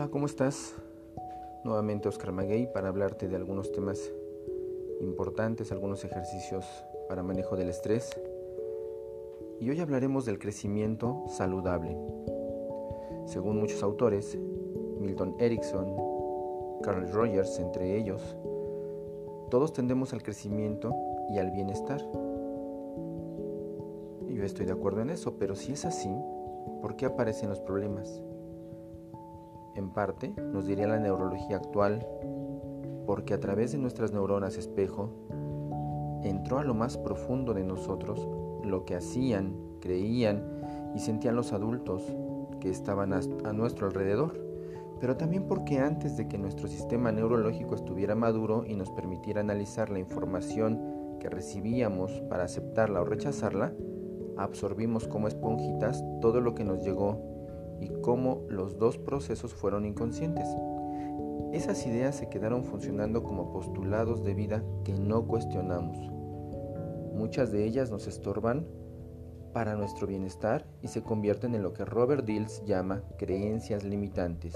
Hola, ¿cómo estás? Nuevamente Oscar Maguey para hablarte de algunos temas importantes, algunos ejercicios para manejo del estrés. Y hoy hablaremos del crecimiento saludable. Según muchos autores, Milton Erickson, Carl Rogers entre ellos, todos tendemos al crecimiento y al bienestar. Yo estoy de acuerdo en eso, pero si es así, ¿por qué aparecen los problemas? Parte, nos diría la neurología actual, porque a través de nuestras neuronas espejo, entró a lo más profundo de nosotros lo que hacían, creían y sentían los adultos que estaban a nuestro alrededor, pero también porque antes de que nuestro sistema neurológico estuviera maduro y nos permitiera analizar la información que recibíamos para aceptarla o rechazarla, absorbimos como esponjitas todo lo que nos llegó y cómo los dos procesos fueron inconscientes. Esas ideas se quedaron funcionando como postulados de vida que no cuestionamos. Muchas de ellas nos estorban para nuestro bienestar y se convierten en lo que Robert Dills llama creencias limitantes.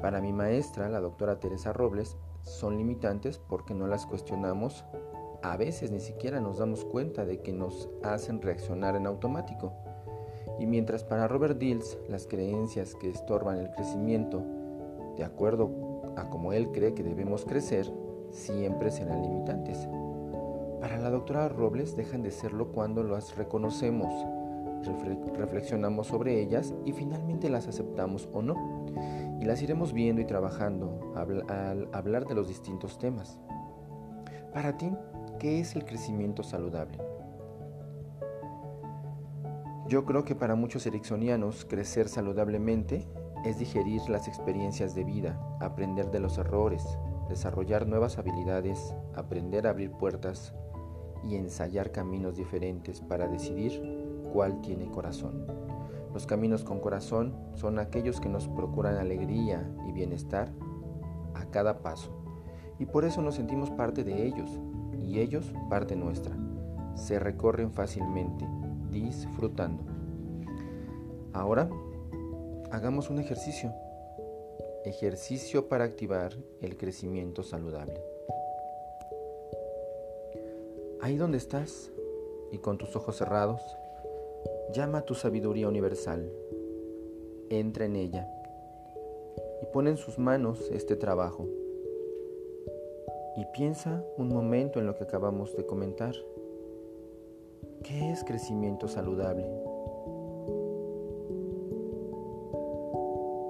Para mi maestra, la doctora Teresa Robles, son limitantes porque no las cuestionamos, a veces ni siquiera nos damos cuenta de que nos hacen reaccionar en automático. Y mientras para Robert Dills las creencias que estorban el crecimiento, de acuerdo a como él cree que debemos crecer, siempre serán limitantes. Para la doctora Robles dejan de serlo cuando las reconocemos, reflexionamos sobre ellas y finalmente las aceptamos o no. Y las iremos viendo y trabajando al hablar de los distintos temas. Para ti, ¿qué es el crecimiento saludable? Yo creo que para muchos ericksonianos crecer saludablemente es digerir las experiencias de vida, aprender de los errores, desarrollar nuevas habilidades, aprender a abrir puertas y ensayar caminos diferentes para decidir cuál tiene corazón. Los caminos con corazón son aquellos que nos procuran alegría y bienestar a cada paso. Y por eso nos sentimos parte de ellos y ellos parte nuestra. Se recorren fácilmente disfrutando. Ahora, hagamos un ejercicio. Ejercicio para activar el crecimiento saludable. Ahí donde estás y con tus ojos cerrados, llama a tu sabiduría universal. Entra en ella y pon en sus manos este trabajo. Y piensa un momento en lo que acabamos de comentar. ¿Qué es crecimiento saludable?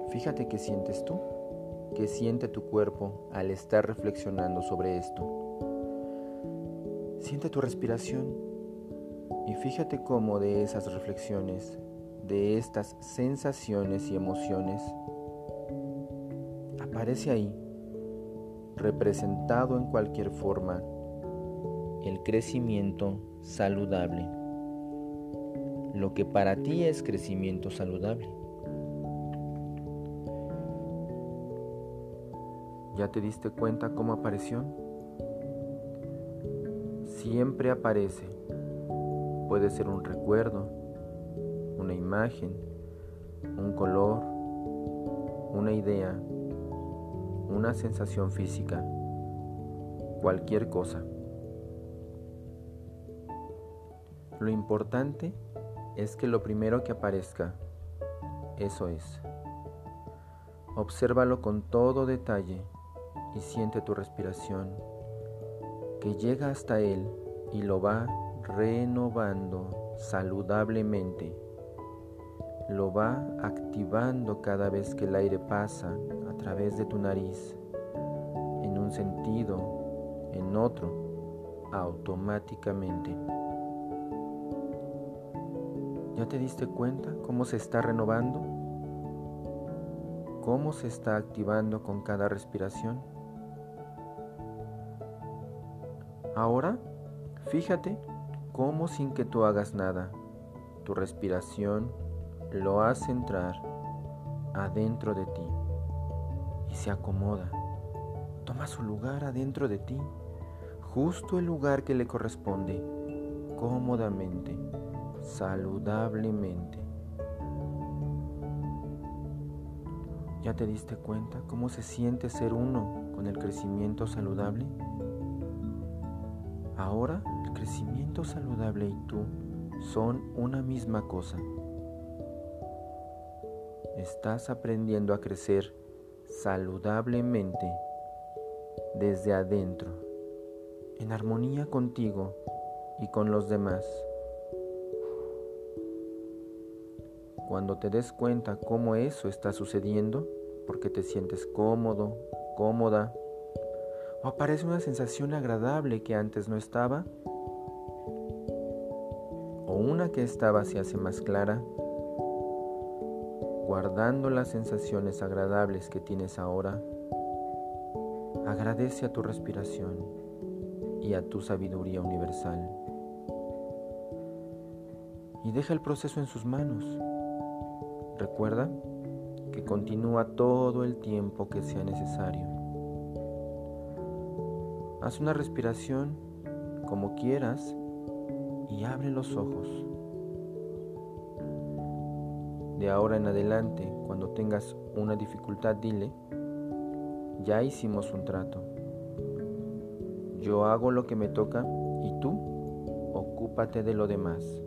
Fíjate qué sientes tú, qué siente tu cuerpo al estar reflexionando sobre esto. Siente tu respiración y fíjate cómo de esas reflexiones, de estas sensaciones y emociones, aparece ahí, representado en cualquier forma, el crecimiento saludable. Lo que para ti es crecimiento saludable. ¿Ya te diste cuenta cómo apareció? Siempre aparece. Puede ser un recuerdo, una imagen, un color, una idea, una sensación física, cualquier cosa. Lo importante es que lo primero que aparezca, eso es. Obsérvalo con todo detalle y siente tu respiración que llega hasta él y lo va renovando saludablemente. Lo va activando cada vez que el aire pasa a través de tu nariz, en un sentido, en otro, automáticamente. ¿Ya te diste cuenta cómo se está renovando? ¿Cómo se está activando con cada respiración? Ahora, fíjate cómo sin que tú hagas nada, tu respiración lo hace entrar adentro de ti y se acomoda. Toma su lugar adentro de ti, justo el lugar que le corresponde, cómodamente saludablemente. ¿Ya te diste cuenta cómo se siente ser uno con el crecimiento saludable? Ahora el crecimiento saludable y tú son una misma cosa. Estás aprendiendo a crecer saludablemente desde adentro, en armonía contigo y con los demás. Cuando te des cuenta cómo eso está sucediendo, porque te sientes cómodo, cómoda, o aparece una sensación agradable que antes no estaba, o una que estaba se hace más clara, guardando las sensaciones agradables que tienes ahora, agradece a tu respiración y a tu sabiduría universal. Y deja el proceso en sus manos. Recuerda que continúa todo el tiempo que sea necesario. Haz una respiración como quieras y abre los ojos. De ahora en adelante, cuando tengas una dificultad, dile, ya hicimos un trato. Yo hago lo que me toca y tú ocúpate de lo demás.